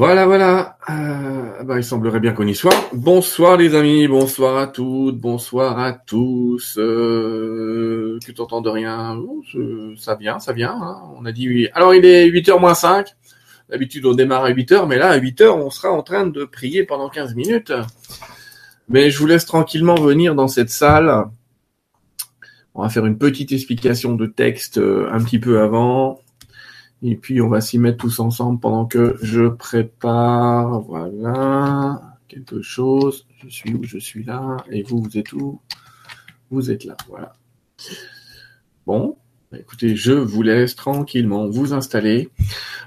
Voilà, voilà. Euh, bah, il semblerait bien qu'on y soit. Bonsoir les amis, bonsoir à toutes, bonsoir à tous. Euh, tu t'entends de rien? Oh, Ça vient, ça vient. Hein. On a dit. Alors il est 8h moins 5. D'habitude on démarre à 8h, mais là à 8h on sera en train de prier pendant 15 minutes. Mais je vous laisse tranquillement venir dans cette salle. On va faire une petite explication de texte euh, un petit peu avant. Et puis on va s'y mettre tous ensemble pendant que je prépare, voilà, quelque chose. Je suis où Je suis là. Et vous, vous êtes où? Vous êtes là, voilà. Bon, bah, écoutez, je vous laisse tranquillement vous installer.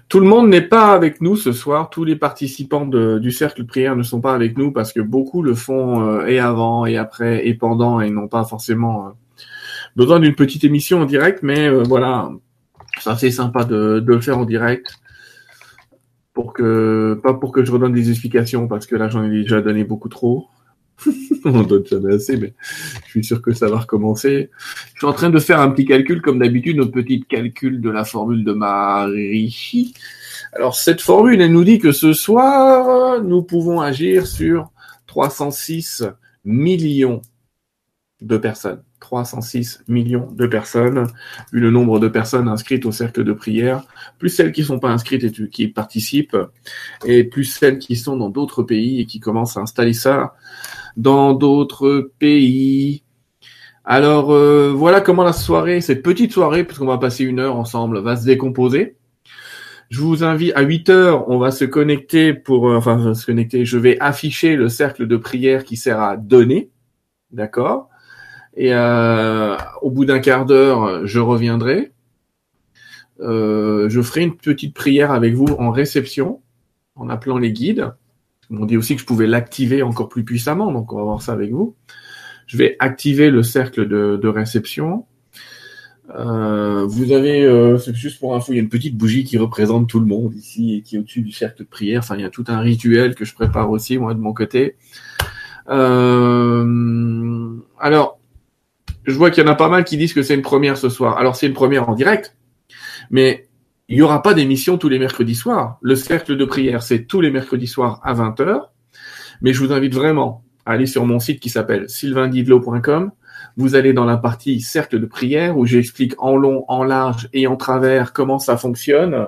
Tout le monde n'est pas avec nous ce soir. Tous les participants du cercle prière ne sont pas avec nous parce que beaucoup le font euh, et avant et après et pendant et n'ont pas forcément euh, besoin d'une petite émission en direct. Mais euh, voilà, c'est assez sympa de, de, le faire en direct. Pour que, pas pour que je redonne des explications, parce que là, j'en ai déjà donné beaucoup trop. On donne jamais assez, mais je suis sûr que ça va recommencer. Je suis en train de faire un petit calcul, comme d'habitude, notre petit calcul de la formule de Marie. Alors, cette formule, elle nous dit que ce soir, nous pouvons agir sur 306 millions de personnes. 306 millions de personnes, vu le nombre de personnes inscrites au cercle de prière, plus celles qui ne sont pas inscrites et qui participent, et plus celles qui sont dans d'autres pays et qui commencent à installer ça dans d'autres pays. Alors euh, voilà comment la soirée, cette petite soirée, puisqu'on va passer une heure ensemble, va se décomposer. Je vous invite à 8 heures, on va se connecter pour, euh, enfin se connecter. Je vais afficher le cercle de prière qui sert à donner, d'accord? Et euh, au bout d'un quart d'heure, je reviendrai. Euh, je ferai une petite prière avec vous en réception, en appelant les guides. On dit aussi que je pouvais l'activer encore plus puissamment, donc on va voir ça avec vous. Je vais activer le cercle de, de réception. Euh, vous avez, euh, c'est juste pour info, il y a une petite bougie qui représente tout le monde ici et qui est au-dessus du cercle de prière. Enfin, il y a tout un rituel que je prépare aussi moi de mon côté. Euh, alors, je vois qu'il y en a pas mal qui disent que c'est une première ce soir. Alors c'est une première en direct, mais il n'y aura pas d'émission tous les mercredis soirs. Le cercle de prière, c'est tous les mercredis soirs à 20h. Mais je vous invite vraiment à aller sur mon site qui s'appelle sylvaindidlo.com. Vous allez dans la partie cercle de prière où j'explique en long, en large et en travers comment ça fonctionne.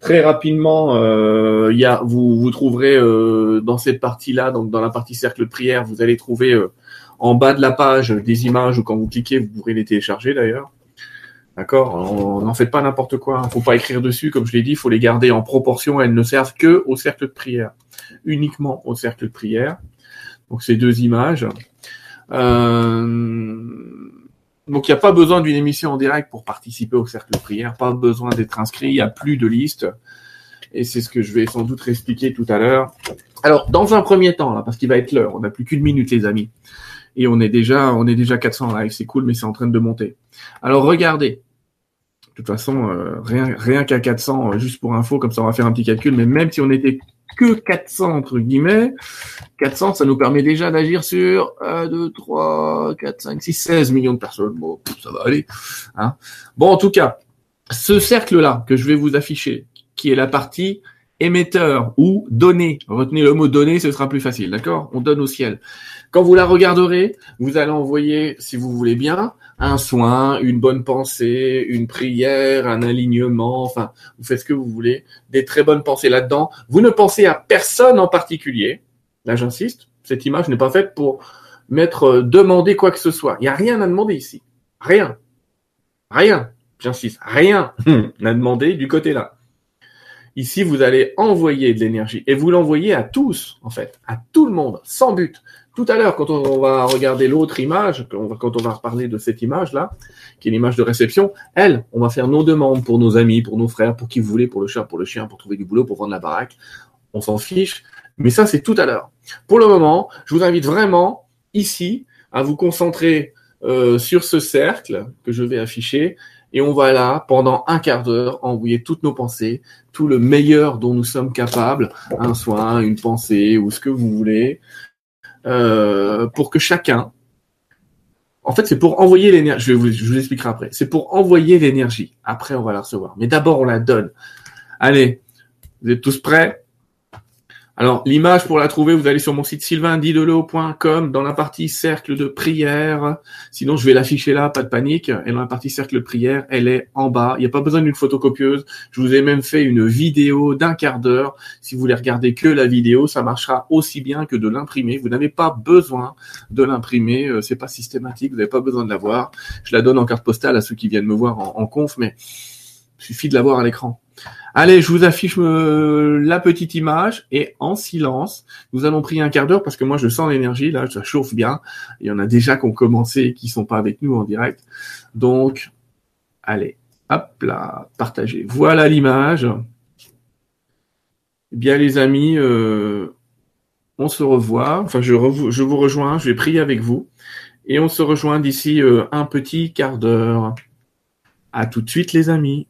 Très rapidement, euh, vous, vous trouverez euh, dans cette partie-là, donc dans la partie cercle de prière, vous allez trouver euh, en bas de la page des images ou quand vous cliquez, vous pourrez les télécharger d'ailleurs. D'accord? N'en faites pas n'importe quoi. Il faut pas écrire dessus, comme je l'ai dit, il faut les garder en proportion. Elles ne servent que au cercle de prière, uniquement au cercle de prière. Donc ces deux images. Euh... Donc il n'y a pas besoin d'une émission en direct pour participer au cercle de prière, pas besoin d'être inscrit, il n'y a plus de liste. Et c'est ce que je vais sans doute réexpliquer tout à l'heure. Alors, dans un premier temps, parce qu'il va être l'heure, on n'a plus qu'une minute, les amis et on est déjà on est déjà 400 en live, c'est cool, mais c'est en train de monter. Alors regardez. De toute façon, euh, rien rien qu'à 400, euh, juste pour info, comme ça on va faire un petit calcul. Mais même si on était que 400 entre guillemets, 400, ça nous permet déjà d'agir sur 1, 2, 3, 4, 5, 6, 16 millions de personnes. Bon, ça va aller. Hein bon, en tout cas, ce cercle-là que je vais vous afficher, qui est la partie émetteur ou donner. Retenez le mot donner, ce sera plus facile, d'accord? On donne au ciel. Quand vous la regarderez, vous allez envoyer, si vous voulez bien, un soin, une bonne pensée, une prière, un alignement, enfin, vous faites ce que vous voulez, des très bonnes pensées là-dedans. Vous ne pensez à personne en particulier. Là, j'insiste, cette image n'est pas faite pour mettre, euh, demander quoi que ce soit. Il n'y a rien à demander ici. Rien. Rien. J'insiste. Rien à demander du côté là. Ici, vous allez envoyer de l'énergie et vous l'envoyez à tous, en fait, à tout le monde, sans but. Tout à l'heure, quand on va regarder l'autre image, quand on va reparler de cette image-là, qui est l'image de réception, elle, on va faire nos demandes pour nos amis, pour nos frères, pour qui vous voulez, pour le chat, pour le chien, pour trouver du boulot, pour vendre la baraque. On s'en fiche. Mais ça, c'est tout à l'heure. Pour le moment, je vous invite vraiment, ici, à vous concentrer euh, sur ce cercle que je vais afficher et on va là, pendant un quart d'heure, envoyer toutes nos pensées, tout le meilleur dont nous sommes capables, un soin, une pensée ou ce que vous voulez, euh, pour que chacun En fait, c'est pour envoyer l'énergie. Je, vous, je vous expliquerai après. C'est pour envoyer l'énergie. Après, on va la recevoir. Mais d'abord, on la donne. Allez, vous êtes tous prêts? Alors, l'image pour la trouver, vous allez sur mon site sylvaindidelo.com dans la partie cercle de prière. Sinon, je vais l'afficher là, pas de panique. Et dans la partie cercle de prière, elle est en bas. Il n'y a pas besoin d'une photocopieuse. Je vous ai même fait une vidéo d'un quart d'heure. Si vous voulez regarder que la vidéo, ça marchera aussi bien que de l'imprimer. Vous n'avez pas besoin de l'imprimer. Euh, c'est pas systématique. Vous n'avez pas besoin de la voir. Je la donne en carte postale à ceux qui viennent me voir en, en conf, mais il suffit de la voir à l'écran. Allez, je vous affiche euh, la petite image et en silence, nous allons prier un quart d'heure parce que moi je sens l'énergie, là ça chauffe bien. Il y en a déjà qui ont commencé et qui sont pas avec nous en direct. Donc, allez, hop là, partagez. Voilà l'image. Eh bien les amis, euh, on se revoit. Enfin, je, vous rejoins, je vais prier avec vous. Et on se rejoint d'ici euh, un petit quart d'heure. À tout de suite les amis.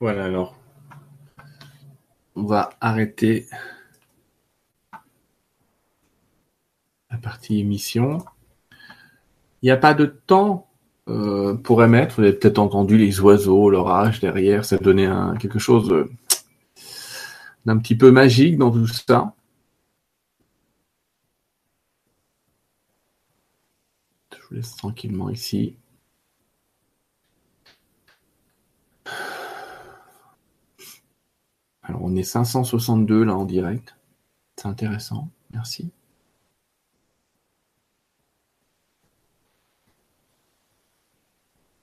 Voilà alors. On va arrêter la partie émission. Il n'y a pas de temps euh, pour émettre. Vous avez peut-être entendu les oiseaux, l'orage derrière. Ça donnait quelque chose d'un petit peu magique dans tout ça. Je vous laisse tranquillement ici. Alors on est 562 là en direct. C'est intéressant. Merci.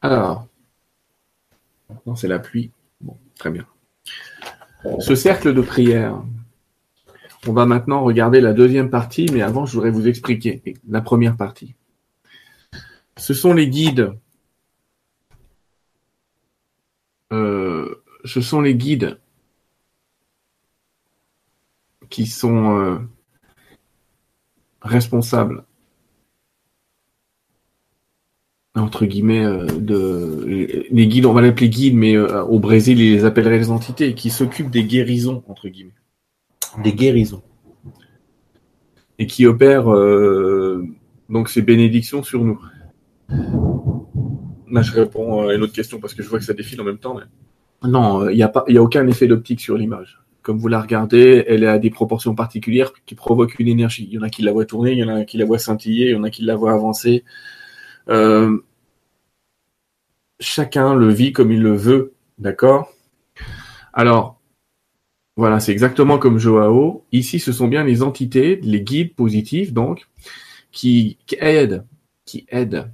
Alors, maintenant c'est la pluie. Bon, très bien. Ce cercle de prière, on va maintenant regarder la deuxième partie, mais avant je voudrais vous expliquer la première partie. Ce sont les guides. Euh, ce sont les guides qui sont euh, responsables entre guillemets euh, de les guides, on va l'appeler guides, mais euh, au Brésil ils les appelleraient les entités qui s'occupent des guérisons entre guillemets, des guérisons et qui opèrent donc ces bénédictions sur nous. Là, je réponds à une autre question parce que je vois que ça défile en même temps. Non, il n'y a pas, il y a aucun effet d'optique sur l'image comme vous la regardez, elle à des proportions particulières qui provoquent une énergie. Il y en a qui la voient tourner, il y en a qui la voient scintiller, il y en a qui la voient avancer. Euh, chacun le vit comme il le veut, d'accord? Alors, voilà, c'est exactement comme Joao. Ici, ce sont bien les entités, les guides positifs, donc, qui, qui aident, qui aident.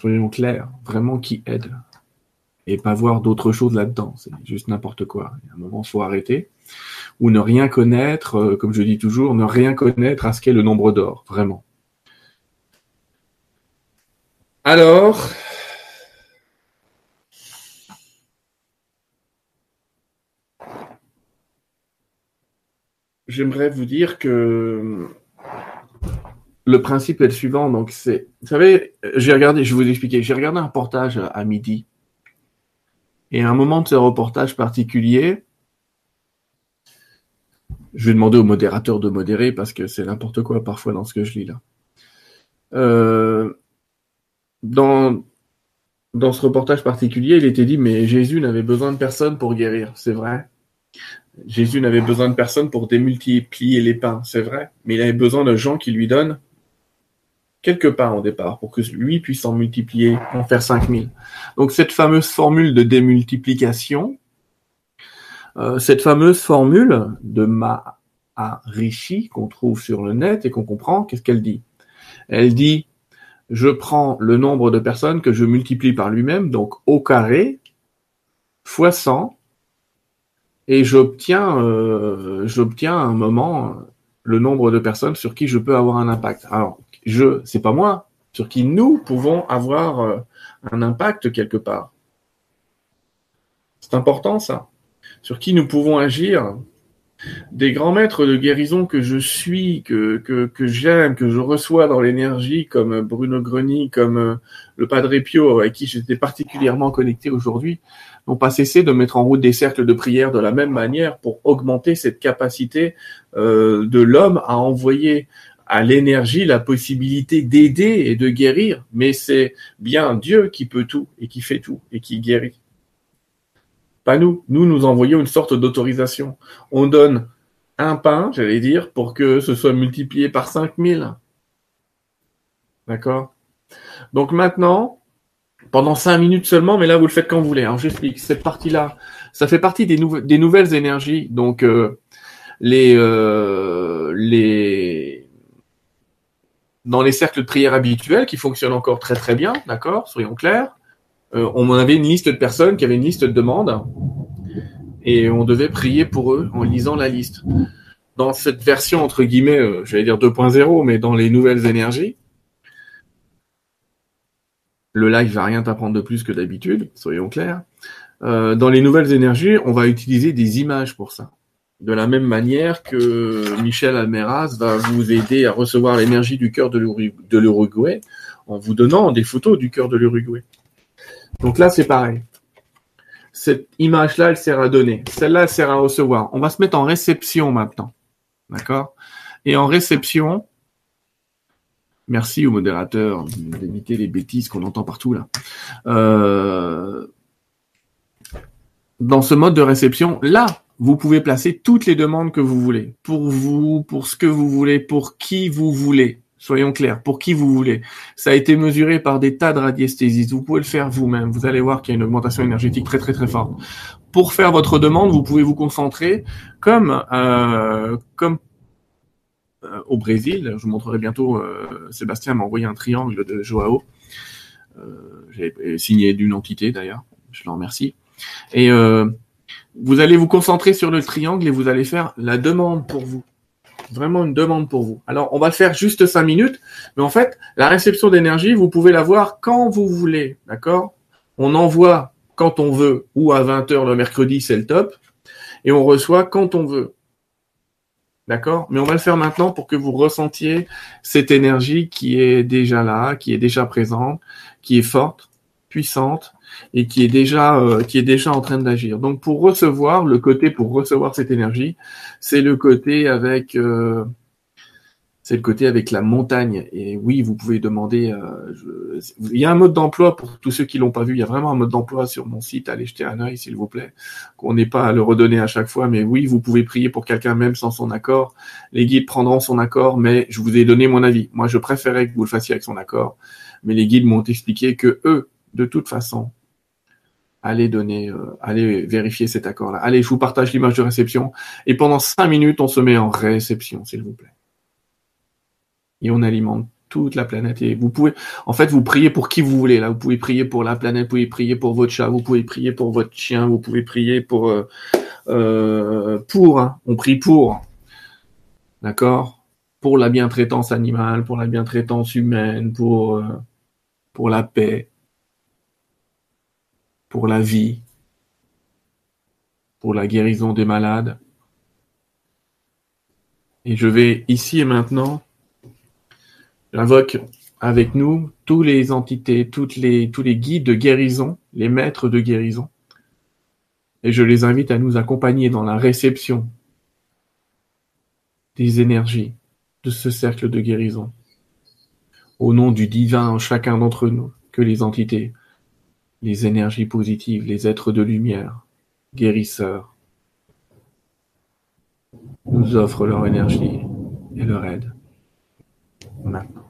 Soyons clairs, vraiment qui aident et pas voir d'autres choses là-dedans. C'est juste n'importe quoi. À un moment, faut arrêter. Ou ne rien connaître, euh, comme je dis toujours, ne rien connaître à ce qu'est le nombre d'or, vraiment. Alors, j'aimerais vous dire que le principe est le suivant. Donc, c'est, vous savez, j'ai regardé, je vais vous expliquer, j'ai regardé un reportage à midi et à un moment de ce reportage particulier, je vais demander au modérateur de modérer parce que c'est n'importe quoi parfois dans ce que je lis là. Euh, dans, dans ce reportage particulier, il était dit, mais Jésus n'avait besoin de personne pour guérir, c'est vrai. Jésus n'avait besoin de personne pour démultiplier les pains, c'est vrai. Mais il avait besoin de gens qui lui donnent quelques pas au départ pour que lui puisse en multiplier, en faire 5000. Donc cette fameuse formule de démultiplication, euh, cette fameuse formule de Maharishi qu'on trouve sur le net et qu'on comprend, qu'est-ce qu'elle dit? Elle dit je prends le nombre de personnes que je multiplie par lui-même, donc au carré, fois 100, et j'obtiens, euh, j'obtiens un moment le nombre de personnes sur qui je peux avoir un impact. Alors, je, c'est pas moi, sur qui nous pouvons avoir euh, un impact quelque part. C'est important ça. Sur qui nous pouvons agir. Des grands maîtres de guérison que je suis, que, que, que j'aime, que je reçois dans l'énergie, comme Bruno Greny, comme euh, le Padre Pio, avec qui j'étais particulièrement connecté aujourd'hui, n'ont pas cessé de mettre en route des cercles de prière de la même manière pour augmenter cette capacité euh, de l'homme à envoyer à l'énergie la possibilité d'aider et de guérir, mais c'est bien Dieu qui peut tout et qui fait tout et qui guérit. Pas nous. Nous, nous envoyons une sorte d'autorisation. On donne un pain, j'allais dire, pour que ce soit multiplié par 5000. D'accord? Donc maintenant, pendant cinq minutes seulement, mais là vous le faites quand vous voulez. Alors j'explique. Cette partie-là, ça fait partie des, des nouvelles énergies. Donc euh, les euh, les dans les cercles de prière habituels qui fonctionnent encore très très bien, d'accord, soyons clairs. Euh, on avait une liste de personnes qui avaient une liste de demandes et on devait prier pour eux en lisant la liste. Dans cette version entre guillemets, euh, j'allais dire 2.0, mais dans les nouvelles énergies, le live va rien t'apprendre de plus que d'habitude, soyons clairs. Euh, dans les nouvelles énergies, on va utiliser des images pour ça de la même manière que Michel Almeraz va vous aider à recevoir l'énergie du cœur de l'Uruguay en vous donnant des photos du cœur de l'Uruguay. Donc là, c'est pareil. Cette image-là, elle sert à donner. Celle-là, elle sert à recevoir. On va se mettre en réception maintenant. D'accord? Et en réception, merci au modérateur d'éviter les bêtises qu'on entend partout là. Euh, dans ce mode de réception, là, vous pouvez placer toutes les demandes que vous voulez. Pour vous, pour ce que vous voulez, pour qui vous voulez. Soyons clairs, pour qui vous voulez. Ça a été mesuré par des tas de radiesthésistes. Vous pouvez le faire vous-même. Vous allez voir qu'il y a une augmentation énergétique très très très forte. Pour faire votre demande, vous pouvez vous concentrer comme euh, comme euh, au Brésil. Je vous montrerai bientôt. Euh, Sébastien m'a envoyé un triangle de Joao. J'ai signé d'une entité d'ailleurs. Je l'en remercie. Et vous allez vous concentrer sur le triangle et vous allez faire la demande pour vous. Vraiment une demande pour vous. Alors, on va faire juste cinq minutes, mais en fait, la réception d'énergie, vous pouvez la voir quand vous voulez, d'accord? On envoie quand on veut, ou à 20h le mercredi, c'est le top, et on reçoit quand on veut. D'accord? Mais on va le faire maintenant pour que vous ressentiez cette énergie qui est déjà là, qui est déjà présente, qui est forte, puissante, et qui est déjà euh, qui est déjà en train d'agir. Donc pour recevoir le côté pour recevoir cette énergie, c'est le côté avec euh, c'est le côté avec la montagne. Et oui, vous pouvez demander. Euh, il y a un mode d'emploi pour tous ceux qui l'ont pas vu. Il y a vraiment un mode d'emploi sur mon site. Allez jeter un œil, s'il vous plaît. Qu'on n'ait pas à le redonner à chaque fois. Mais oui, vous pouvez prier pour quelqu'un même sans son accord. Les guides prendront son accord, mais je vous ai donné mon avis. Moi, je préférais que vous le fassiez avec son accord. Mais les guides m'ont expliqué que eux, de toute façon, allez donner, euh, allez vérifier cet accord-là. Allez, je vous partage l'image de réception. Et pendant cinq minutes, on se met en réception, s'il vous plaît. Et on alimente toute la planète. Et vous pouvez, en fait, vous priez pour qui vous voulez. Là, vous pouvez prier pour la planète, vous pouvez prier pour votre chat, vous pouvez prier pour votre chien, vous pouvez prier pour, euh, euh pour. Hein. on prie pour. D'accord? Pour la bientraitance animale, pour la bientraitance humaine, pour pour la paix, pour la vie, pour la guérison des malades. Et je vais ici et maintenant, j'invoque avec nous tous les entités, tous les guides de guérison, les maîtres de guérison. Et je les invite à nous accompagner dans la réception des énergies de ce cercle de guérison. Au nom du divin en chacun d'entre nous, que les entités les énergies positives, les êtres de lumière, guérisseurs, nous offrent leur énergie et leur aide maintenant.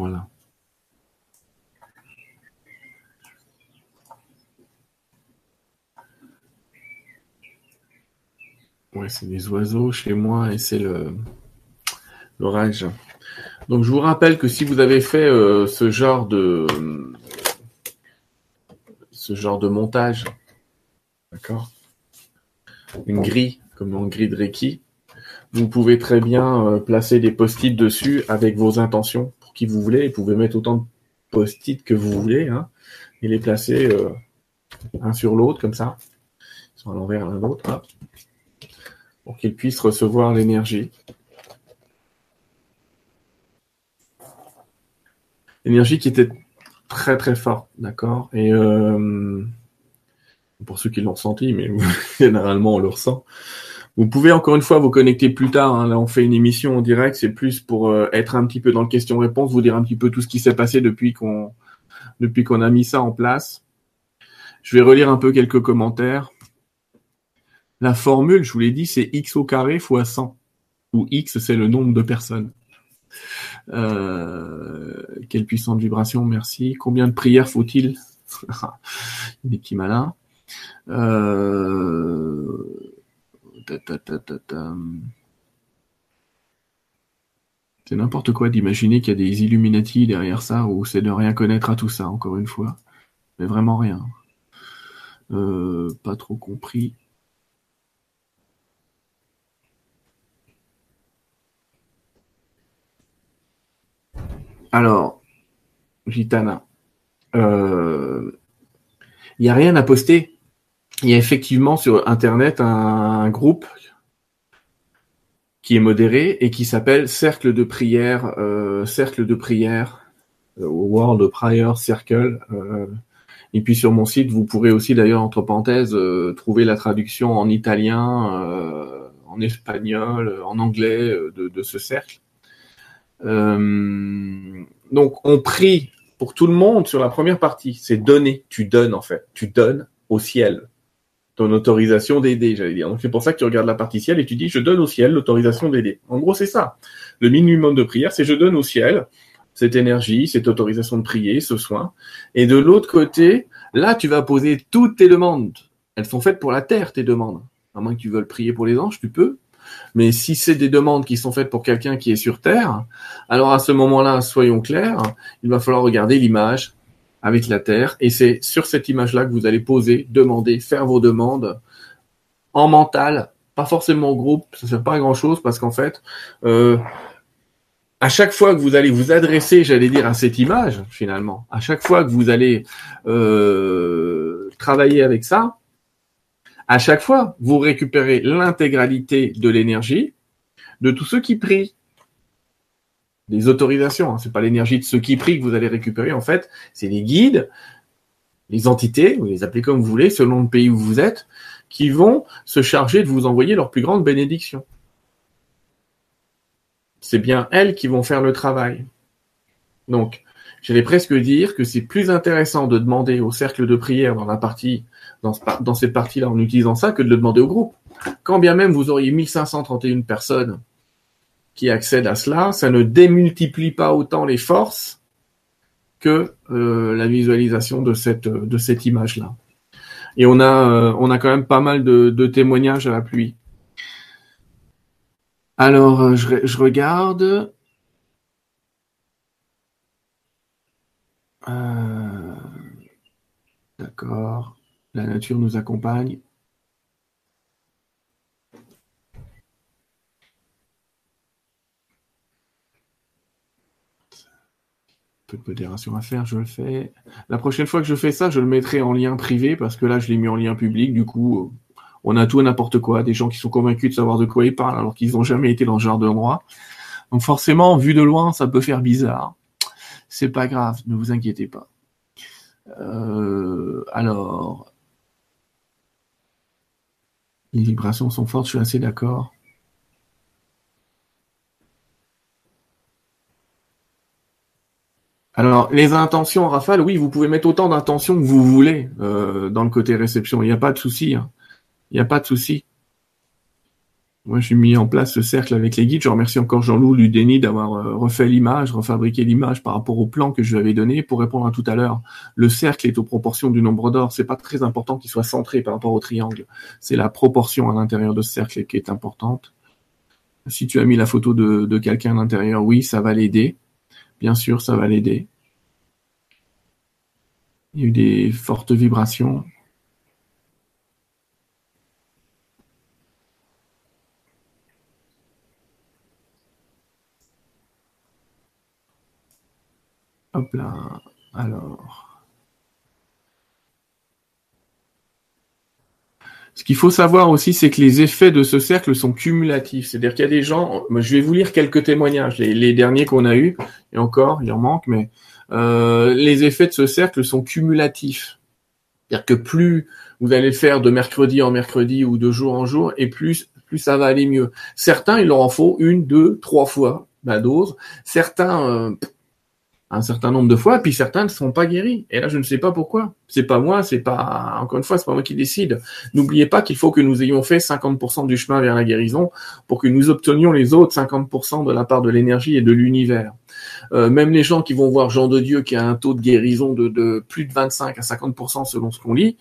Voilà. Ouais, c'est des oiseaux chez moi et c'est le l'orage. Donc je vous rappelle que si vous avez fait euh, ce genre de ce genre de montage, d'accord, une grille comme une grille de Reiki, vous pouvez très bien euh, placer des post-it dessus avec vos intentions pour qui vous voulez. Vous pouvez mettre autant de post-it que vous voulez hein, et les placer euh, un sur l'autre comme ça. Ils sont à l'envers l'un l'autre pour qu'ils puissent recevoir l'énergie. L'énergie qui était très très forte, d'accord Et euh, pour ceux qui l'ont senti, mais généralement on le ressent. Vous pouvez encore une fois vous connecter plus tard. Hein. Là, on fait une émission en direct. C'est plus pour euh, être un petit peu dans le question-réponse, vous dire un petit peu tout ce qui s'est passé depuis qu'on depuis qu'on a mis ça en place. Je vais relire un peu quelques commentaires. La formule, je vous l'ai dit, c'est x au carré fois 100, où x, c'est le nombre de personnes. Euh, quelle puissante vibration, merci. Combien de prières faut-il? Des petits malins. Euh... C'est n'importe quoi d'imaginer qu'il y a des Illuminati derrière ça, ou c'est de rien connaître à tout ça, encore une fois. Mais vraiment rien. Euh, pas trop compris. Alors, Gitana, il euh, n'y a rien à poster. Il y a effectivement sur Internet un, groupe qui est modéré et qui s'appelle Cercle de prière, euh, Cercle de prière, euh, World Prayer Circle. et puis sur mon site, vous pourrez aussi d'ailleurs entre parenthèses trouver la traduction en italien, en espagnol, en anglais de ce cercle. Euh, donc on prie pour tout le monde sur la première partie, c'est donner, tu donnes en fait, tu donnes au ciel ton autorisation d'aider, j'allais dire. Donc c'est pour ça que tu regardes la partie ciel et tu dis je donne au ciel l'autorisation d'aider. En gros c'est ça. Le minimum de prière, c'est je donne au ciel cette énergie, cette autorisation de prier, ce soin. Et de l'autre côté, là tu vas poser toutes tes demandes. Elles sont faites pour la terre, tes demandes. À moins que tu veuilles prier pour les anges, tu peux. Mais si c'est des demandes qui sont faites pour quelqu'un qui est sur Terre, alors à ce moment-là, soyons clairs, il va falloir regarder l'image avec la Terre, et c'est sur cette image-là que vous allez poser, demander, faire vos demandes en mental, pas forcément au groupe, ça ne sert pas à grand-chose, parce qu'en fait, euh, à chaque fois que vous allez vous adresser, j'allais dire, à cette image, finalement, à chaque fois que vous allez euh, travailler avec ça, à chaque fois, vous récupérez l'intégralité de l'énergie de tous ceux qui prient. Des autorisations, hein. c'est pas l'énergie de ceux qui prient que vous allez récupérer, en fait, c'est les guides, les entités, vous les appelez comme vous voulez, selon le pays où vous êtes, qui vont se charger de vous envoyer leur plus grande bénédiction. C'est bien elles qui vont faire le travail. Donc, j'allais presque dire que c'est plus intéressant de demander au cercle de prière dans la partie dans, dans cette partie-là en utilisant ça que de le demander au groupe. Quand bien même vous auriez 1531 personnes qui accèdent à cela, ça ne démultiplie pas autant les forces que euh, la visualisation de cette de cette image-là. Et on a euh, on a quand même pas mal de, témoignages à la pluie. Alors euh, je regarde. D'accord. La nature nous accompagne. Peu de modération à faire, je le fais. La prochaine fois que je fais ça, je le mettrai en lien privé parce que là, je l'ai mis en lien public. Du coup, on a tout et n'importe quoi. Des gens qui sont convaincus de savoir de quoi ils parlent alors qu'ils n'ont jamais été dans ce genre d'endroit. Donc forcément, vu de loin, ça peut faire bizarre. C'est pas grave, ne vous inquiétez pas. Euh, alors, les vibrations sont fortes, je suis assez d'accord. Alors, les intentions, Rafale, oui, vous pouvez mettre autant d'intentions que vous voulez euh, dans le côté réception. Il n'y a pas de souci. Hein. Il n'y a pas de souci. Moi, j'ai mis en place ce cercle avec les guides. Je remercie encore Jean-Loup Ludeni d'avoir euh, refait l'image, refabriqué l'image par rapport au plan que je lui avais donné. Pour répondre à tout à l'heure, le cercle est aux proportions du nombre d'or. C'est pas très important qu'il soit centré par rapport au triangle. C'est la proportion à l'intérieur de ce cercle qui est importante. Si tu as mis la photo de, de quelqu'un à l'intérieur, oui, ça va l'aider. Bien sûr, ça va l'aider. Il y a eu des fortes vibrations. Hop là. Alors. Ce qu'il faut savoir aussi, c'est que les effets de ce cercle sont cumulatifs. C'est-à-dire qu'il y a des gens, je vais vous lire quelques témoignages, les, derniers qu'on a eus, et encore, il en manque, mais euh, les effets de ce cercle sont cumulatifs. C'est-à-dire que plus vous allez faire de mercredi en mercredi ou de jour en jour, et plus, plus ça va aller mieux. Certains, il leur en faut une, deux, trois fois la dose. Certains, euh, un certain nombre de fois, puis certains ne sont pas guéris. Et là, je ne sais pas pourquoi. C'est pas moi, c'est pas, encore une fois, c'est pas moi qui décide. N'oubliez pas qu'il faut que nous ayons fait 50% du chemin vers la guérison pour que nous obtenions les autres 50% de la part de l'énergie et de l'univers. Euh, même les gens qui vont voir Jean de Dieu qui a un taux de guérison de, de plus de 25 à 50% selon ce qu'on lit,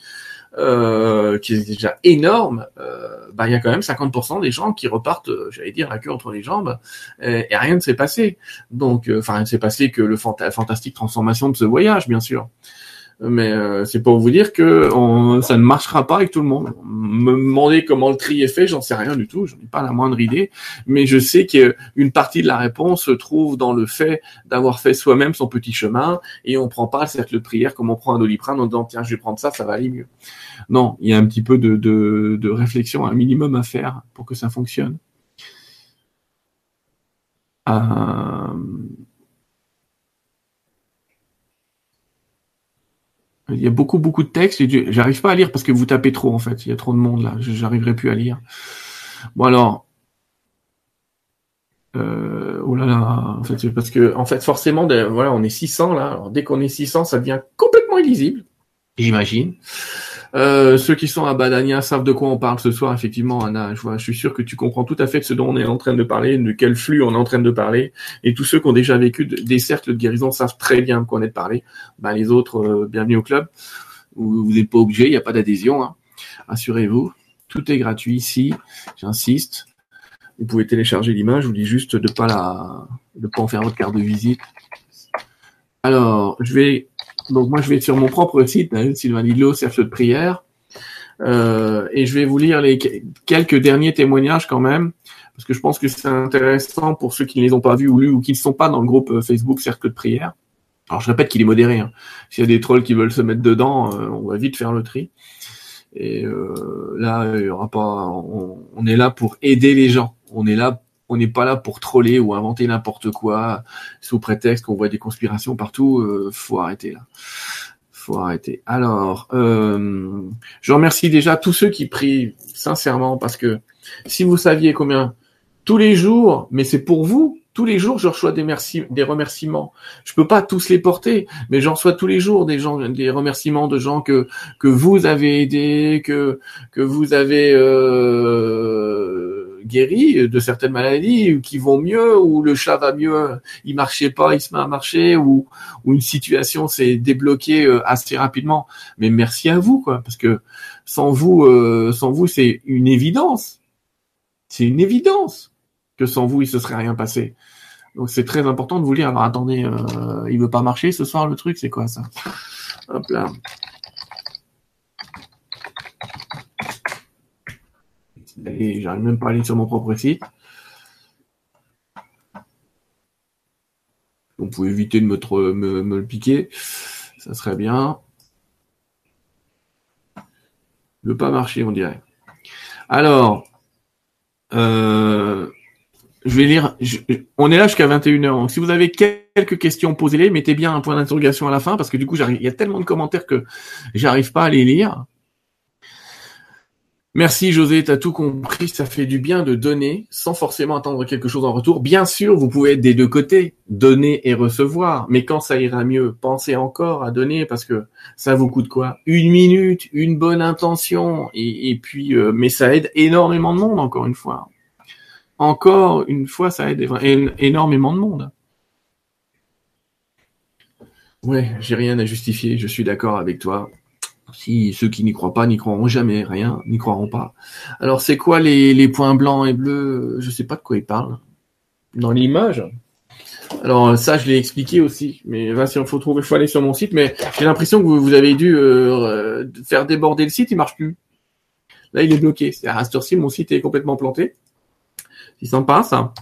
euh, qui est déjà énorme, euh, bah, il y a quand même 50% des gens qui repartent, euh, j'allais dire, la queue entre les jambes, et, rien ne s'est passé. Donc, enfin, il ne s'est passé que le fantastique transformation de ce voyage, bien sûr mais euh, c'est pour vous dire que ça ne marchera pas avec tout le monde. Me demander comment le tri est fait, j'en sais rien du tout, j'en ai pas la moindre idée, mais je sais qu'une partie de la réponse se trouve dans le fait d'avoir fait soi-même son petit chemin et on prend pas le cercle de prière comme on prend un doliprane en disant tiens je vais prendre ça, ça va aller mieux. Non, il y a un petit peu de, de, de réflexion, un minimum à faire pour que ça fonctionne. Euh Il y a beaucoup, beaucoup de textes. J'arrive pas à lire parce que vous tapez trop, en fait. Il y a trop de monde là. J'arriverai plus à lire. Bon, alors. Euh, oh là là. Parce que, en fait, forcément, voilà, on est 600 là. Alors, dès qu'on est 600, ça devient complètement illisible. J'imagine. Euh, ceux qui sont à Badania savent de quoi on parle ce soir, effectivement, Anna. Je, suis sûr que tu comprends tout à fait de ce dont on est en train de parler, de quel flux on est en train de parler. Et tous ceux qui ont déjà vécu des cercles de guérison savent très bien de quoi on est de parler. Ben, les autres, euh, bienvenue au club. Vous n'êtes pas obligé, il n'y a pas d'adhésion. Hein. Assurez-vous. Tout est gratuit ici. J'insiste. Vous pouvez télécharger l'image. Je vous dis juste de pas la, pas en faire votre carte de visite. Alors, je vais donc moi, je vais être sur mon propre site, hein, Sylvain Lidlo, cercle de prière, euh, et je vais vous lire les quelques derniers témoignages quand même, parce que je pense que c'est intéressant pour ceux qui ne les ont pas vus ou lus ou qui ne sont pas dans le groupe euh, Facebook cercle de prière. Alors je répète qu'il est modéré. Hein. S'il y a des trolls qui veulent se mettre dedans, euh, on va vite faire le tri. Et euh, là, il y aura pas. On, on, est là pour aider les gens. On est là on n'est pas là pour troller ou inventer n'importe quoi sous prétexte qu'on voit des conspirations partout. Euh, faut arrêter là. Faut arrêter. Alors, euh, je remercie déjà tous ceux qui prient sincèrement parce que si vous saviez combien tous les jours, mais c'est pour vous. Tous les jours, je reçois des, merci, des remerciements. Je peux pas tous les porter, mais j'en reçois tous les jours des remerciements de gens que que vous avez aidés, que que vous avez euh, guéri de certaines maladies, qui vont mieux, ou le chat va mieux, il marchait pas, il se met à marcher, ou, ou une situation s'est débloquée euh, assez rapidement. Mais merci à vous, quoi, parce que sans vous, euh, sans vous, c'est une évidence. C'est une évidence que sans vous, il se serait rien passé. Donc c'est très important de vous dire. Alors attendez, euh, il veut pas marcher ce soir le truc, c'est quoi ça? Hop là. Et j'arrive même pas à aller sur mon propre site. On pouvait éviter de me, me, le piquer, ça serait bien. Ne pas marcher, on dirait. Alors, euh, je vais lire. on est là jusqu'à 21h. Donc, si vous avez quelques questions, posez-les. Mettez bien un point d'interrogation à la fin parce que du coup, il y a tellement de commentaires que j'arrive pas à les lire. Merci José, tu as tout compris, ça fait du bien de donner sans forcément attendre quelque chose en retour. Bien sûr, vous pouvez être des deux côtés, donner et recevoir, mais quand ça ira mieux, pensez encore à donner parce que ça vous coûte quoi? Une minute, une bonne intention, et, puis, euh, mais ça aide énormément de monde encore une fois. encore une fois, ça aide énormément de monde. Ouais, j'ai rien à justifier, je suis d'accord avec toi. Si ceux qui n'y croient pas n'y croiront jamais, rien, n'y croiront pas. Alors c'est quoi les, les, points blancs et bleus? Je sais pas de quoi ils parlent. Dans l'image? Alors ça, je l'ai expliqué aussi, mais il faut trouver, faut aller sur mon site. Mais j'ai l'impression que vous, avez dû euh, faire déborder le site, il marche plus. Là, il est bloqué. C'est à cette mon site est complètement planté. C'est sympa ça.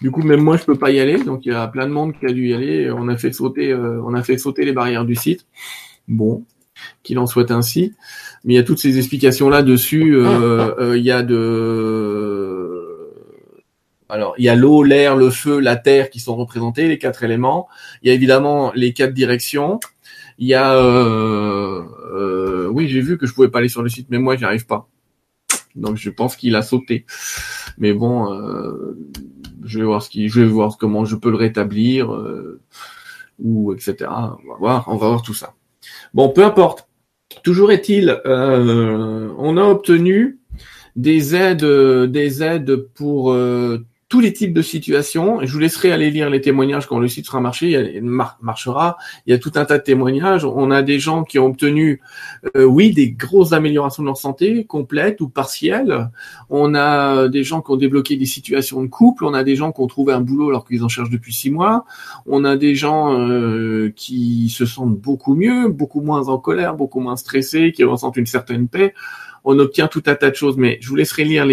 Du coup, même moi, je peux pas y aller. Donc, il y a plein de monde qui a dû y aller. On a fait sauter, euh, on a fait sauter les barrières du site. Bon, qu'il en soit ainsi. Mais il y a toutes ces explications là dessus. Euh, il y a de alors, il y a l'eau, l'air, le feu, la terre qui sont représentés, les quatre éléments. Il y a évidemment les quatre directions. Il y a, euh, euh, oui, j'ai vu que je pouvais pas aller sur le site, mais moi, j'y arrive pas. Donc, je pense qu'il a sauté. Mais bon, euh, je vais voir ce qui, je vais voir comment je peux le rétablir ou etc. On va voir, on va voir tout ça. Bon, peu importe. Toujours est-il, on a obtenu des aides, des aides pour tous les types de situations. Je vous laisserai aller lire les témoignages quand le site sera marché, il marchera. Il y a tout un tas de témoignages. On a des gens qui ont obtenu, euh, oui, des grosses améliorations de leur santé, complètes ou partielles. On a des gens qui ont débloqué des situations de couple. On a des gens qui ont trouvé un boulot alors qu'ils en cherchent depuis six mois. On a des gens euh, qui se sentent beaucoup mieux, beaucoup moins en colère, beaucoup moins stressés, qui ressentent une certaine paix on obtient tout un tas de choses. Mais je vous laisserai lire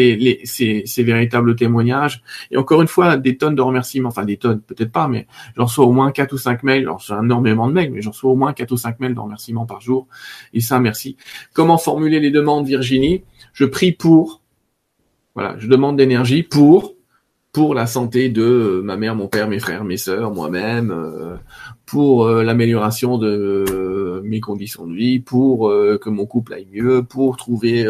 ces, véritables témoignages. Et encore une fois, des tonnes de remerciements, enfin des tonnes, peut-être pas, mais j'en reçois au moins quatre ou cinq mails. J'en reçois énormément de mails, mais j'en reçois au moins quatre ou cinq mails de remerciements par jour. Et ça, merci. Comment formuler les demandes, Virginie? Je prie pour. Voilà, je demande d'énergie pour pour la santé de ma mère, mon père, mes frères, mes sœurs, moi-même, euh, pour euh, l'amélioration de euh, mes conditions de vie, pour euh, que mon couple aille mieux, pour trouver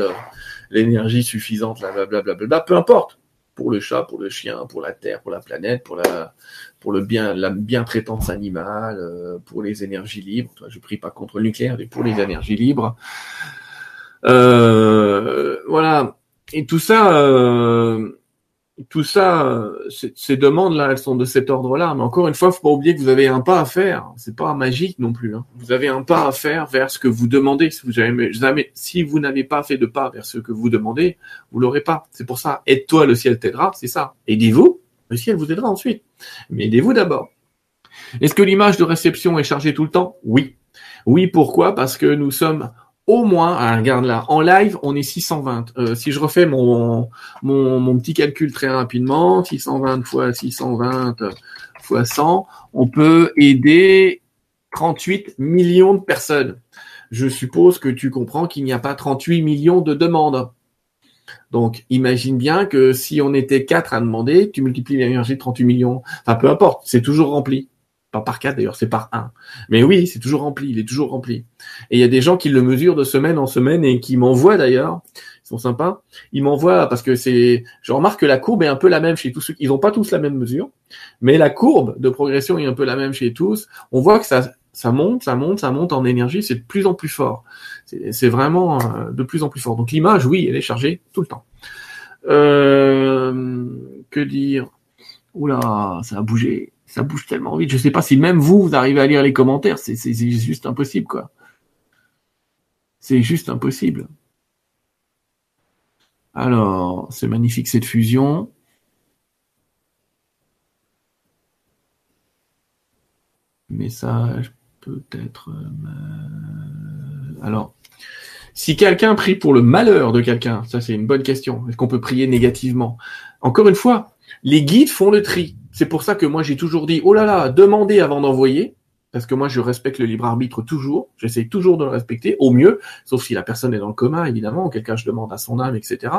l'énergie suffisante, blablabla, peu importe. Pour le chat, pour le chien, pour la terre, pour la planète, pour la, pour le bien, la bien traitance animale, pour les énergies libres. Je prie pas contre le nucléaire, mais pour les énergies libres. voilà. Et tout ça, tout ça, ces demandes-là, elles sont de cet ordre-là. Mais encore une fois, faut pas oublier que vous avez un pas à faire. C'est pas magique non plus. Hein. Vous avez un pas à faire vers ce que vous demandez. Si vous jamais, si vous n'avez pas fait de pas vers ce que vous demandez, vous l'aurez pas. C'est pour ça. Aide-toi, le ciel t'aidera. C'est ça. Aidez-vous, le ciel vous aidera ensuite. Mais aidez-vous d'abord. Est-ce que l'image de réception est chargée tout le temps? Oui. Oui, pourquoi? Parce que nous sommes au moins, ah, regarde là, en live, on est 620. Euh, si je refais mon, mon, mon, petit calcul très rapidement, 620 fois 620 fois 100, on peut aider 38 millions de personnes. Je suppose que tu comprends qu'il n'y a pas 38 millions de demandes. Donc, imagine bien que si on était 4 à demander, tu multiplies l'énergie de 38 millions. Enfin, peu importe, c'est toujours rempli. Par quatre d'ailleurs, c'est par un. Mais oui, c'est toujours rempli, il est toujours rempli. Et il y a des gens qui le mesurent de semaine en semaine et qui m'envoient d'ailleurs, ils sont sympas, ils m'envoient parce que c'est, je remarque que la courbe est un peu la même chez tous ceux, ils n'ont pas tous la même mesure, mais la courbe de progression est un peu la même chez tous. On voit que ça, ça monte, ça monte, ça monte en énergie, c'est de plus en plus fort. C'est vraiment euh, de plus en plus fort. Donc l'image, oui, elle est chargée tout le temps. Euh, que dire? Oula, ça a bougé ça bouge tellement vite. Je sais pas si même vous, vous arrivez à lire les commentaires. C'est juste impossible, quoi. C'est juste impossible. Alors, c'est magnifique cette fusion. Message, peut-être. Euh, alors, si quelqu'un prie pour le malheur de quelqu'un, ça c'est une bonne question. Est-ce qu'on peut prier négativement? Encore une fois, les guides font le tri. C'est pour ça que moi j'ai toujours dit, oh là là, demandez avant d'envoyer, parce que moi je respecte le libre arbitre toujours, j'essaie toujours de le respecter au mieux, sauf si la personne est dans le coma évidemment, ou quelqu'un je demande à son âme, etc.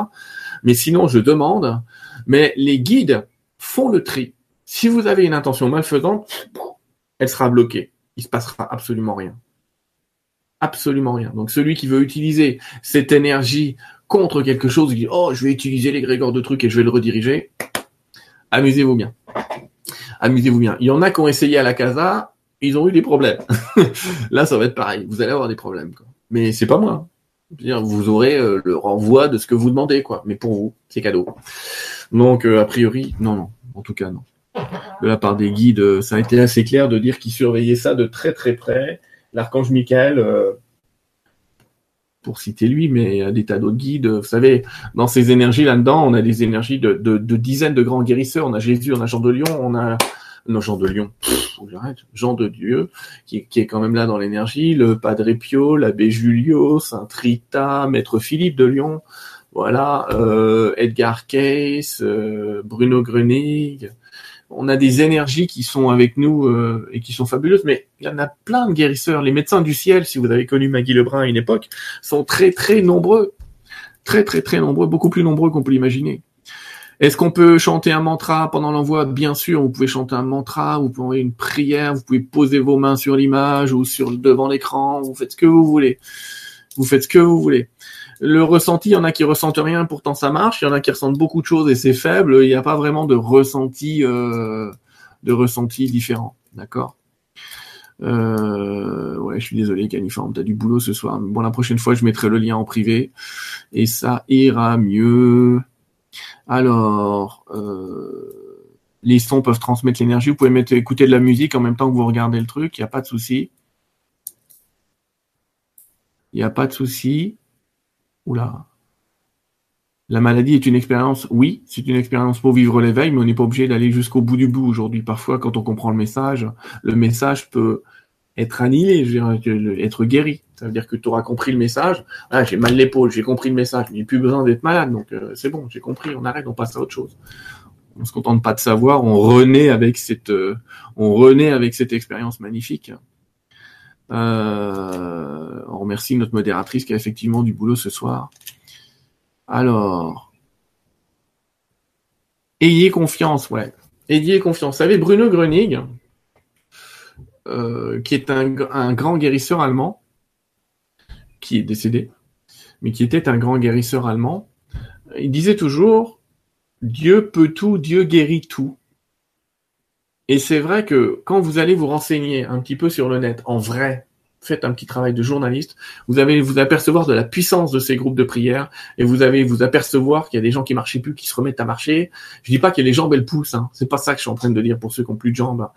Mais sinon je demande, mais les guides font le tri. Si vous avez une intention malfaisante, elle sera bloquée. Il se passera absolument rien. Absolument rien. Donc celui qui veut utiliser cette énergie contre quelque chose, il dit oh je vais utiliser les grégores de trucs et je vais le rediriger. Amusez-vous bien amusez-vous bien. Il y en a qui ont essayé à la casa, ils ont eu des problèmes. Là, ça va être pareil. Vous allez avoir des problèmes. Quoi. Mais c'est pas moi. Dire, vous aurez euh, le renvoi de ce que vous demandez, quoi. Mais pour vous, c'est cadeau. Donc, a priori, non, non. En tout cas, non. De la part des guides, ça a été assez clair de dire qu'ils surveillaient ça de très très près. L'archange Michael, pour citer lui, mais des tas d'autres guides. Vous savez, dans ces énergies là-dedans, on a des énergies de, dizaines de grands guérisseurs. On a Jésus, on a Jean de Lyon, on a non Jean de Lyon, j'arrête, Jean de Dieu, qui, qui, est quand même là dans l'énergie, le Padre Pio, l'abbé Julio, Saint Rita, Maître Philippe de Lyon, voilà, euh, Edgar Case, euh, Bruno Grenig, on a des énergies qui sont avec nous euh, et qui sont fabuleuses, mais il y en a plein de guérisseurs. Les médecins du ciel, si vous avez connu Maggie Lebrun à une époque, sont très très nombreux. Très très très nombreux, beaucoup plus nombreux qu'on peut l'imaginer. Est-ce qu'on peut chanter un mantra pendant l'envoi? Bien sûr, vous pouvez chanter un mantra, vous pouvez une prière, vous pouvez poser vos mains sur l'image ou sur devant l'écran, vous faites ce que vous voulez. Vous faites ce que vous voulez le ressenti, il y en a qui ressentent rien, pourtant ça marche. Il y en a qui ressentent beaucoup de choses et c'est faible. Il n'y a pas vraiment de ressenti, euh, de ressenti différent. D'accord? Euh, Ouais, je suis désolé, Caniforme, t'as du boulot ce soir. Bon, la prochaine fois, je mettrai le lien en privé et ça ira mieux. Alors, euh, les sons peuvent transmettre l'énergie. Vous pouvez mettre, écouter de la musique en même temps que vous regardez le truc. Il n'y a pas de souci. Il n'y a pas de souci. La maladie est une expérience, oui, c'est une expérience pour vivre l'éveil, mais on n'est pas obligé d'aller jusqu'au bout du bout aujourd'hui. Parfois, quand on comprend le message, le message peut être annihilé, être guéri. Ça veut dire que tu auras compris le message. Ah, j'ai mal l'épaule, j'ai compris le message, mais plus besoin d'être malade, donc euh, c'est bon, j'ai compris, on arrête, on passe à autre chose. On se contente pas de savoir, on renaît avec cette, euh, on renaît avec cette expérience magnifique. Euh, on remercie notre modératrice qui a effectivement du boulot ce soir. Alors, ayez confiance, ouais. Ayez confiance. Vous savez, Bruno Gröning, euh, qui est un, un, grand guérisseur allemand, qui est décédé, mais qui était un grand guérisseur allemand, il disait toujours, Dieu peut tout, Dieu guérit tout. Et c'est vrai que quand vous allez vous renseigner un petit peu sur le net, en vrai, faites un petit travail de journaliste, vous allez vous apercevoir de la puissance de ces groupes de prière et vous allez vous apercevoir qu'il y a des gens qui marchaient plus, qui se remettent à marcher. Je dis pas qu'il y a les jambes elles poussent, hein. c'est pas ça que je suis en train de dire pour ceux qui ont plus de jambes.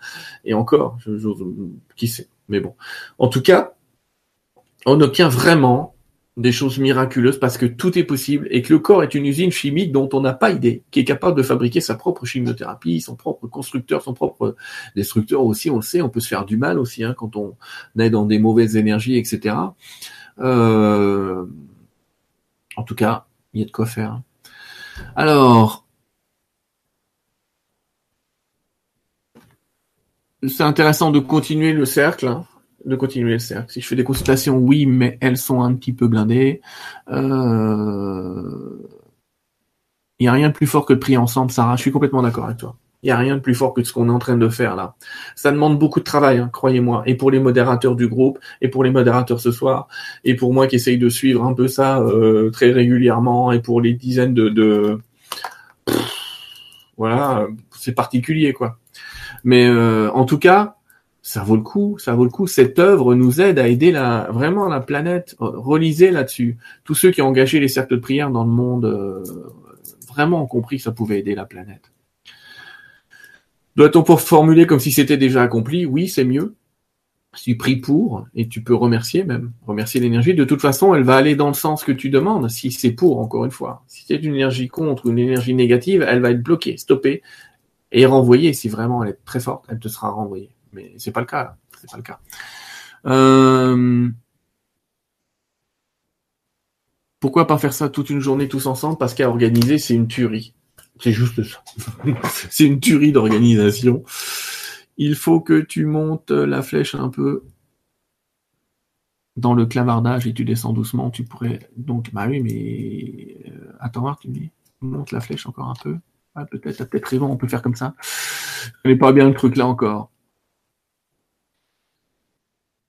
Et encore, je, qui sait. Mais bon, en tout cas, on obtient vraiment des choses miraculeuses parce que tout est possible et que le corps est une usine chimique dont on n'a pas idée, qui est capable de fabriquer sa propre chimiothérapie, son propre constructeur, son propre destructeur aussi, on le sait, on peut se faire du mal aussi hein, quand on est dans des mauvaises énergies, etc. Euh... En tout cas, il y a de quoi faire. Alors, c'est intéressant de continuer le cercle. Hein de continuer le cercle. Si je fais des consultations, oui, mais elles sont un petit peu blindées. Euh... Il n'y a rien de plus fort que de prier ensemble, Sarah. Je suis complètement d'accord avec toi. Il n'y a rien de plus fort que ce qu'on est en train de faire là. Ça demande beaucoup de travail, hein, croyez-moi. Et pour les modérateurs du groupe, et pour les modérateurs ce soir, et pour moi qui essaye de suivre un peu ça euh, très régulièrement, et pour les dizaines de, de... voilà, c'est particulier quoi. Mais euh, en tout cas, ça vaut le coup, ça vaut le coup. Cette œuvre nous aide à aider la, vraiment la planète. Relisez là-dessus. Tous ceux qui ont engagé les cercles de prière dans le monde, euh, vraiment ont compris que ça pouvait aider la planète. Doit-on pour formuler comme si c'était déjà accompli? Oui, c'est mieux. Tu pries pour et tu peux remercier même, remercier l'énergie. De toute façon, elle va aller dans le sens que tu demandes. Si c'est pour, encore une fois, si c'est une énergie contre ou une énergie négative, elle va être bloquée, stoppée et renvoyée. Si vraiment elle est très forte, elle te sera renvoyée mais c'est pas le cas. C'est pas le cas. Euh, pourquoi pas faire ça toute une journée tous ensemble? Parce qu'à organiser, c'est une tuerie. C'est juste ça. c'est une tuerie d'organisation. Il faut que tu montes la flèche un peu dans le clavardage et tu descends doucement. Tu pourrais donc, bah oui, mais euh, attends voir, tu dis, monte la flèche encore un peu. Ah, peut-être, peut-être raison, on peut faire comme ça. Je connais pas bien le truc là encore.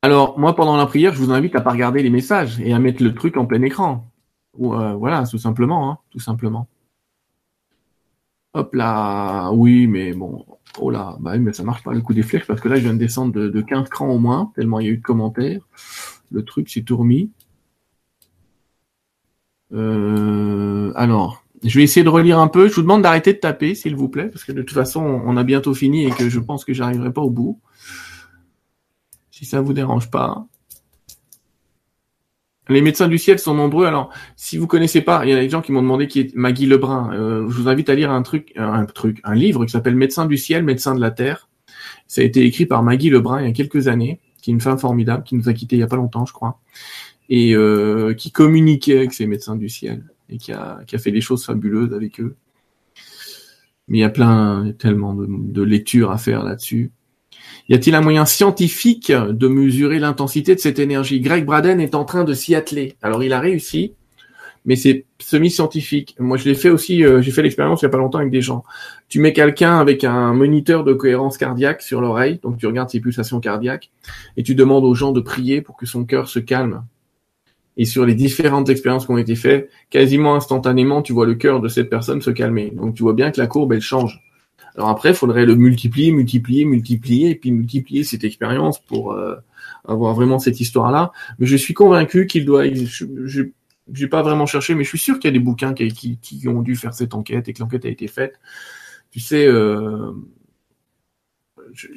Alors, moi, pendant la prière, je vous invite à pas regarder les messages et à mettre le truc en plein écran. Euh, voilà, tout simplement, hein, tout simplement. Hop là, oui, mais bon, oh là, bah oui, mais ça marche pas le coup des flèches parce que là, je viens de descendre de, 15 crans au moins, tellement il y a eu de commentaires. Le truc s'est tout remis. Euh, alors, Je vais essayer de relire un peu. Je vous demande d'arrêter de taper, s'il vous plaît, parce que de toute façon, on a bientôt fini et que je pense que j'arriverai pas au bout. Si ça vous dérange pas. Les médecins du ciel sont nombreux. Alors, si vous connaissez pas, il y a des gens qui m'ont demandé qui est Maggie Lebrun. Euh, je vous invite à lire un truc, un truc, un livre qui s'appelle Médecins du ciel, médecins de la terre. Ça a été écrit par Maggie Lebrun il y a quelques années, qui est une femme formidable, qui nous a quittés il y a pas longtemps, je crois, et euh, qui communiquait avec ces médecins du ciel et qui a, fait des choses fabuleuses avec eux. Mais il y a plein, tellement de lectures à faire là-dessus. Y a-t-il un moyen scientifique de mesurer l'intensité de cette énergie? Greg Braden est en train de s'y atteler. Alors il a réussi, mais c'est semi-scientifique. Moi je l'ai fait aussi, euh, j'ai fait l'expérience il y a pas longtemps avec des gens. Tu mets quelqu'un avec un moniteur de cohérence cardiaque sur l'oreille, donc tu regardes ses pulsations cardiaques, et tu demandes aux gens de prier pour que son cœur se calme. Et sur les différentes expériences qui ont été faites, quasiment instantanément, tu vois le cœur de cette personne se calmer. Donc tu vois bien que la courbe, elle change. Alors après, il faudrait le multiplier, multiplier, multiplier, et puis multiplier cette expérience pour euh, avoir vraiment cette histoire-là. Mais je suis convaincu qu'il doit. Je n'ai pas vraiment cherché, mais je suis sûr qu'il y a des bouquins qui, qui, qui, ont dû faire cette enquête et que l'enquête a été faite. Tu sais, euh, je,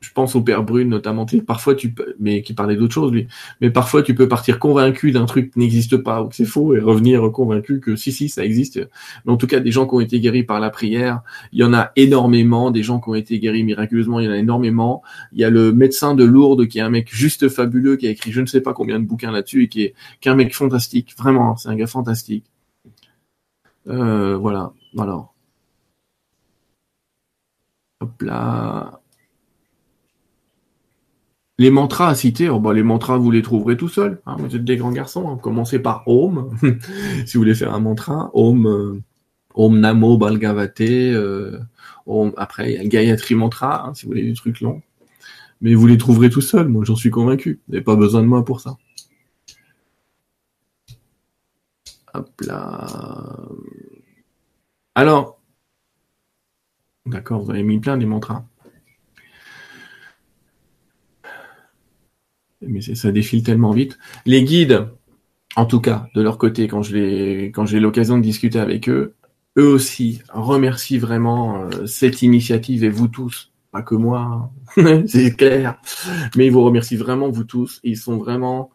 je pense au père Brune notamment. parfois tu peux, mais qui parlait d'autre chose lui. Mais parfois tu peux partir convaincu d'un truc qui n'existe pas ou que c'est faux et revenir convaincu que si si ça existe. Mais en tout cas des gens qui ont été guéris par la prière, il y en a énormément. Des gens qui ont été guéris miraculeusement, il y en a énormément. Il y a le médecin de Lourdes qui est un mec juste fabuleux qui a écrit je ne sais pas combien de bouquins là-dessus et qui est, un mec fantastique. Vraiment, c'est un gars fantastique. Euh, voilà. Alors. Hop là. Les mantras à citer, oh bah les mantras vous les trouverez tout seuls. Hein, vous êtes des grands garçons. Hein. Commencez par Om, si vous voulez faire un mantra. Om, euh, Om Namo Balgavate. Euh, après, il y a Gayatri Mantra, hein, si vous voulez des trucs longs. Mais vous les trouverez tout seuls. Moi, j'en suis convaincu. Vous n'avez pas besoin de moi pour ça. Hop là. Alors, d'accord, vous avez mis plein des mantras. Mais ça défile tellement vite. Les guides, en tout cas, de leur côté, quand j'ai l'occasion de discuter avec eux, eux aussi remercient vraiment euh, cette initiative et vous tous, pas que moi, hein. c'est clair, mais ils vous remercient vraiment vous tous. Ils sont vraiment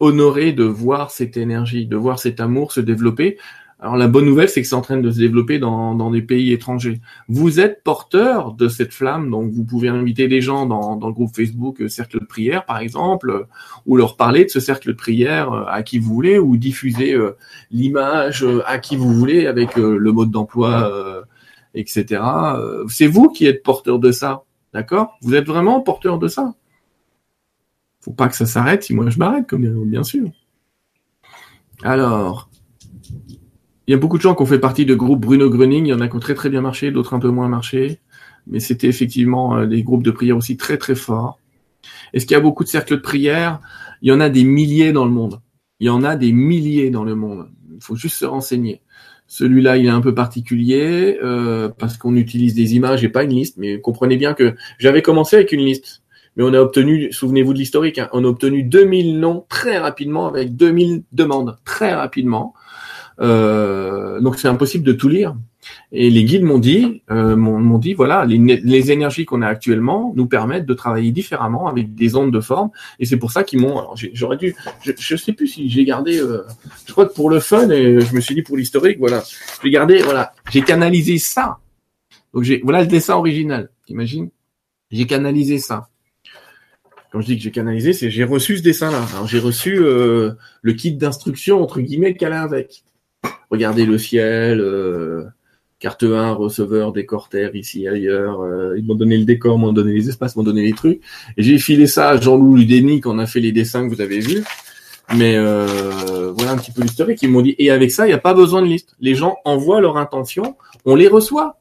honorés de voir cette énergie, de voir cet amour se développer. Alors la bonne nouvelle, c'est que c'est en train de se développer dans, dans des pays étrangers. Vous êtes porteur de cette flamme, donc vous pouvez inviter des gens dans, dans le groupe Facebook euh, Cercle de prière, par exemple, ou leur parler de ce cercle de prière euh, à qui vous voulez, ou diffuser euh, l'image à qui vous voulez avec le mode d'emploi, etc. C'est vous qui êtes porteur de ça, d'accord? Vous êtes vraiment porteur de ça? Faut pas que ça s'arrête si moi je m'arrête, comme bien sûr. Alors, il y a beaucoup de gens qui ont fait partie de groupes Bruno Gröning. Il y en a qui ont très très bien marché, d'autres un peu moins marché. Mais c'était effectivement euh, des groupes de prière aussi très très forts. Est-ce qu'il y a beaucoup de cercles de prière? Il y en a des milliers dans le monde. Il y en a des milliers dans le monde. Il faut juste se renseigner. Celui-là, il est un peu particulier euh, parce qu'on utilise des images et pas une liste. Mais comprenez bien que j'avais commencé avec une liste. Mais on a obtenu, souvenez-vous de l'historique, hein, on a obtenu 2000 noms très rapidement avec 2000 demandes très rapidement. Euh, donc c'est impossible de tout lire. Et les guides m'ont dit, euh, m'ont dit, voilà, les, énergies qu'on a actuellement nous permettent de travailler différemment avec des ondes de forme. Et c'est pour ça qu'ils m'ont. J'aurais dû, je, je sais plus si j'ai gardé. Euh, je crois que pour le fun, et je me suis dit pour l'historique, voilà, j'ai gardé, voilà, j'ai canalisé ça. Donc j'ai, voilà le dessin original. T'imagines? J'ai canalisé ça. Quand je dis que j'ai canalisé, c'est j'ai reçu ce dessin-là. Alors j'ai reçu euh, le kit d'instruction entre guillemets qu'elle a avec regardez le ciel, euh, carte 1, receveur, décor terre, ici, ailleurs. Euh, ils m'ont donné le décor, m'ont donné les espaces, m'ont donné les trucs. Et j'ai filé ça à Jean-Loup Ludeni quand on a fait les dessins que vous avez vus. Mais euh, voilà un petit peu l'historique. Ils m'ont dit, et avec ça, il n'y a pas besoin de liste. Les gens envoient leur intention, on les reçoit.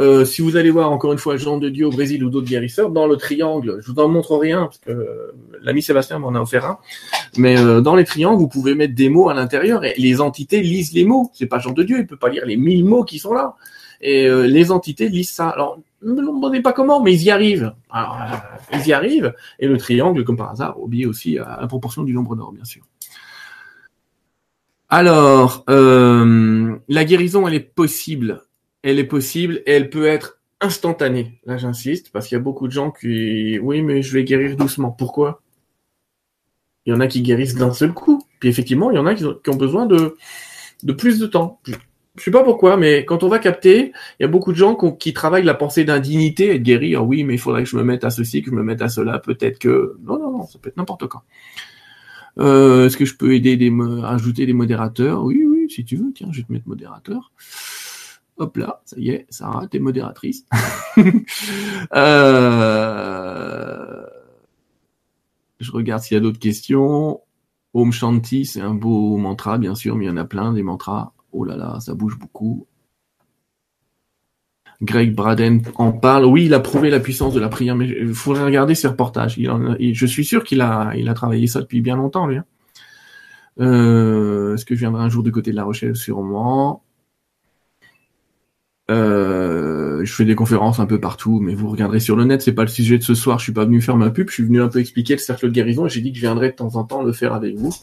Euh, si vous allez voir encore une fois Jean de Dieu au Brésil ou d'autres guérisseurs, dans le triangle, je vous en montre rien parce que euh, l'ami Sébastien m'en a offert un, mais euh, dans les triangles, vous pouvez mettre des mots à l'intérieur et les entités lisent les mots. C'est pas Jean de Dieu, il peut pas lire les mille mots qui sont là. Et les entités lisent ça. Alors, ne me demandez pas comment, mais ils y arrivent. Alors, ils y arrivent. Et le triangle, comme par hasard, obéit aussi à la proportion du nombre d'or, bien sûr. Alors, euh, la guérison, elle est possible. Elle est possible et elle peut être instantanée. Là, j'insiste, parce qu'il y a beaucoup de gens qui... Oui, mais je vais guérir doucement. Pourquoi? Il y en a qui guérissent d'un seul coup. Puis effectivement, il y en a qui ont besoin de, plus de temps. Je sais pas pourquoi, mais quand on va capter, il y a beaucoup de gens qui, travaillent la pensée d'indignité et de guérir. Oui, mais il faudrait que je me mette à ceci, que je me mette à cela. Peut-être que non, non, non, ça peut être n'importe quand. Euh, Est-ce que je peux aider des ajouter des modérateurs? Oui, oui, si tu veux. Tiens, je vais te mettre modérateur. Hop là, ça y est, Sarah, t'es modératrice. euh... Je regarde s'il y a d'autres questions. Om Shanti, c'est un beau mantra, bien sûr, mais il y en a plein des mantras. Oh là là, ça bouge beaucoup. Greg Braden en parle. Oui, il a prouvé la puissance de la prière, mais il faudrait regarder ses reportages. Je suis sûr qu'il a, il a travaillé ça depuis bien longtemps, lui. Hein. Euh, est-ce que je viendrai un jour du côté de la Rochelle? Sûrement. Euh, je fais des conférences un peu partout, mais vous regarderez sur le net. C'est pas le sujet de ce soir. Je suis pas venu faire ma pub. Je suis venu un peu expliquer le cercle de guérison et j'ai dit que je viendrais de temps en temps le faire avec vous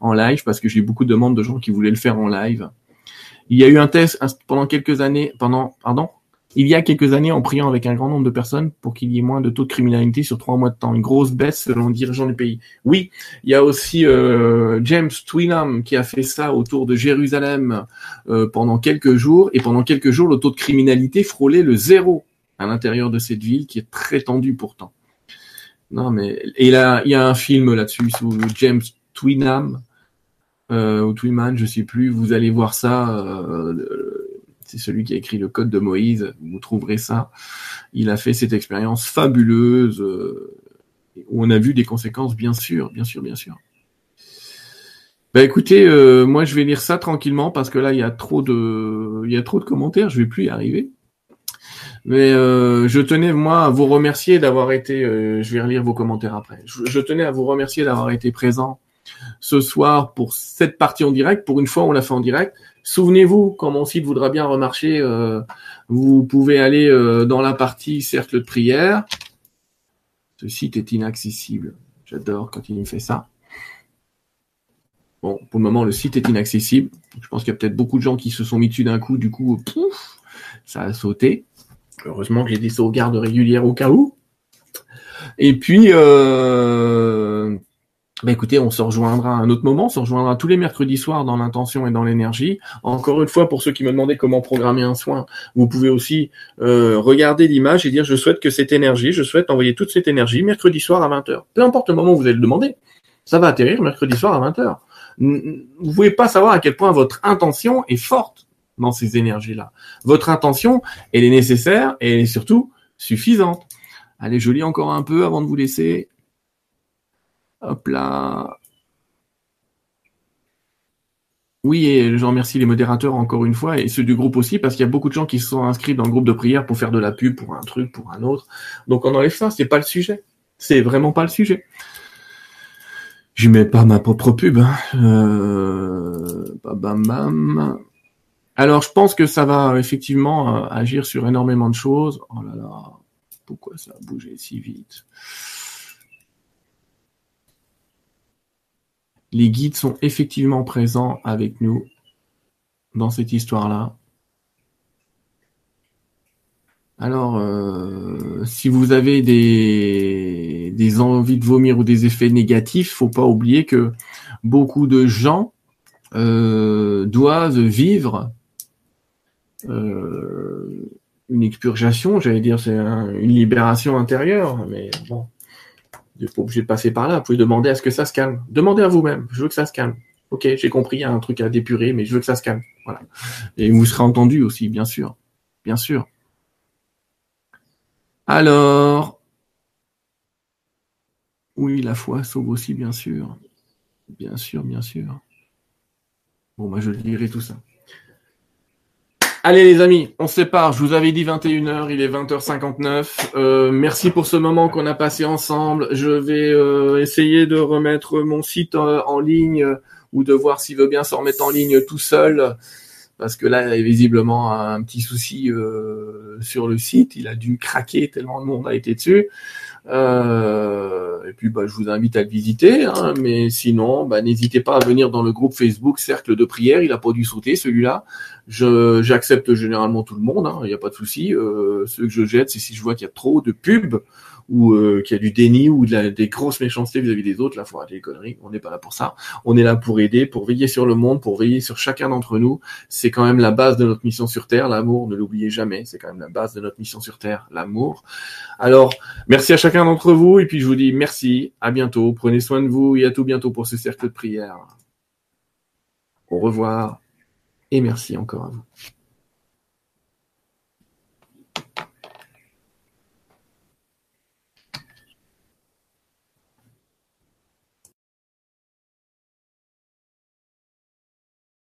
en live parce que j'ai beaucoup de demandes de gens qui voulaient le faire en live. Il y a eu un test pendant quelques années, pendant, pardon, il y a quelques années en priant avec un grand nombre de personnes pour qu'il y ait moins de taux de criminalité sur trois mois de temps. Une grosse baisse selon le dirigeant du pays. Oui, il y a aussi euh, James Twinham qui a fait ça autour de Jérusalem euh, pendant quelques jours. Et pendant quelques jours, le taux de criminalité frôlait le zéro à l'intérieur de cette ville qui est très tendue pourtant. Non mais et là, il y a un film là-dessus sous James Twinham euh, ou Twinman, je sais plus. Vous allez voir ça. Euh, c'est celui qui a écrit le code de Moïse. Vous trouverez ça. Il a fait cette expérience fabuleuse euh, où on a vu des conséquences, bien sûr, bien sûr, bien sûr. Bah écoutez, euh, moi je vais lire ça tranquillement parce que là il y a trop de, il y a trop de commentaires, je vais plus y arriver. Mais euh, je tenais moi à vous remercier d'avoir été, euh, je vais relire vos commentaires après. Je tenais à vous remercier d'avoir été présent ce soir pour cette partie en direct. Pour une fois, on l'a fait en direct. Souvenez-vous, quand mon site voudra bien remarcher, euh, vous pouvez aller euh, dans la partie cercle de prière. Ce site est inaccessible. J'adore quand il me fait ça. Bon, pour le moment, le site est inaccessible. Je pense qu'il y a peut-être beaucoup de gens qui se sont mis dessus d'un coup. Du coup, pouf, ça a sauté. Heureusement que j'ai des sauvegardes régulières au cas où. Et puis, euh, bah écoutez, on se rejoindra à un autre moment, on se rejoindra tous les mercredis soirs dans l'intention et dans l'énergie. Encore une fois, pour ceux qui me demandaient comment programmer un soin, vous pouvez aussi euh, regarder l'image et dire je souhaite que cette énergie, je souhaite envoyer toute cette énergie mercredi soir à 20h. Peu importe le moment où vous allez le demander, ça va atterrir mercredi soir à 20h. Vous pouvez pas savoir à quel point votre intention est forte dans ces énergies-là. Votre intention, elle est nécessaire et elle est surtout suffisante. Allez, je lis encore un peu avant de vous laisser. Hop là. Oui, et je remercie les modérateurs encore une fois et ceux du groupe aussi parce qu'il y a beaucoup de gens qui se sont inscrits dans le groupe de prière pour faire de la pub pour un truc, pour un autre. Donc on enlève ça, c'est pas le sujet. C'est vraiment pas le sujet. Je mets pas ma propre pub. Hein. Euh... Bam, bam. Alors je pense que ça va effectivement euh, agir sur énormément de choses. Oh là là, pourquoi ça a bougé si vite? Les guides sont effectivement présents avec nous dans cette histoire-là. Alors, euh, si vous avez des, envies de vomir ou des effets négatifs, faut pas oublier que beaucoup de gens euh, doivent vivre euh, une expurgation, j'allais dire, c'est une libération intérieure, mais bon, vous n'êtes pas obligé de passer par là. Vous pouvez demander à ce que ça se calme. Demandez à vous-même. Je veux que ça se calme. Ok, j'ai compris, il y a un truc à dépurer, mais je veux que ça se calme. Voilà. Et vous serez entendu aussi, bien sûr. Bien sûr. Alors. Oui, la foi sauve aussi, bien sûr. Bien sûr, bien sûr. Bon, moi, je lirai tout ça. Allez les amis, on se sépare. Je vous avais dit 21h, il est 20h59. Euh, merci pour ce moment qu'on a passé ensemble. Je vais euh, essayer de remettre mon site euh, en, ligne ou de voir s'il veut bien s'en remettre en ligne tout seul. Parce que là, il y a visiblement un petit souci sur le site. Il a dû craquer tellement le monde a été dessus. Euh, et puis, bah, je vous invite à le visiter. Hein, mais sinon, bah, n'hésitez pas à venir dans le groupe Facebook Cercle de prière. Il a pas dû sauter celui-là. Je, j'accepte généralement tout le monde. Il hein, n'y a pas de souci. Euh, ce que je jette, c'est si je vois qu'il y a trop de pubs ou euh, qu'il y a du déni ou des grosses méchancetés vis-à-vis des autres, là, faut arrêter les conneries. On n'est pas là pour ça. On est là pour aider, pour veiller sur le monde, pour veiller sur chacun d'entre nous. C'est quand même la base de notre mission sur Terre, l'amour. Ne l'oubliez jamais. C'est quand même la base de notre mission sur Terre, l'amour. Alors, merci à chacun d'entre vous et puis je vous dis merci. À bientôt. Prenez soin de vous et à tout bientôt pour ce cercle de prière. Au revoir et merci encore à vous.